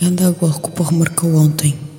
Ganda agora golco por ontem.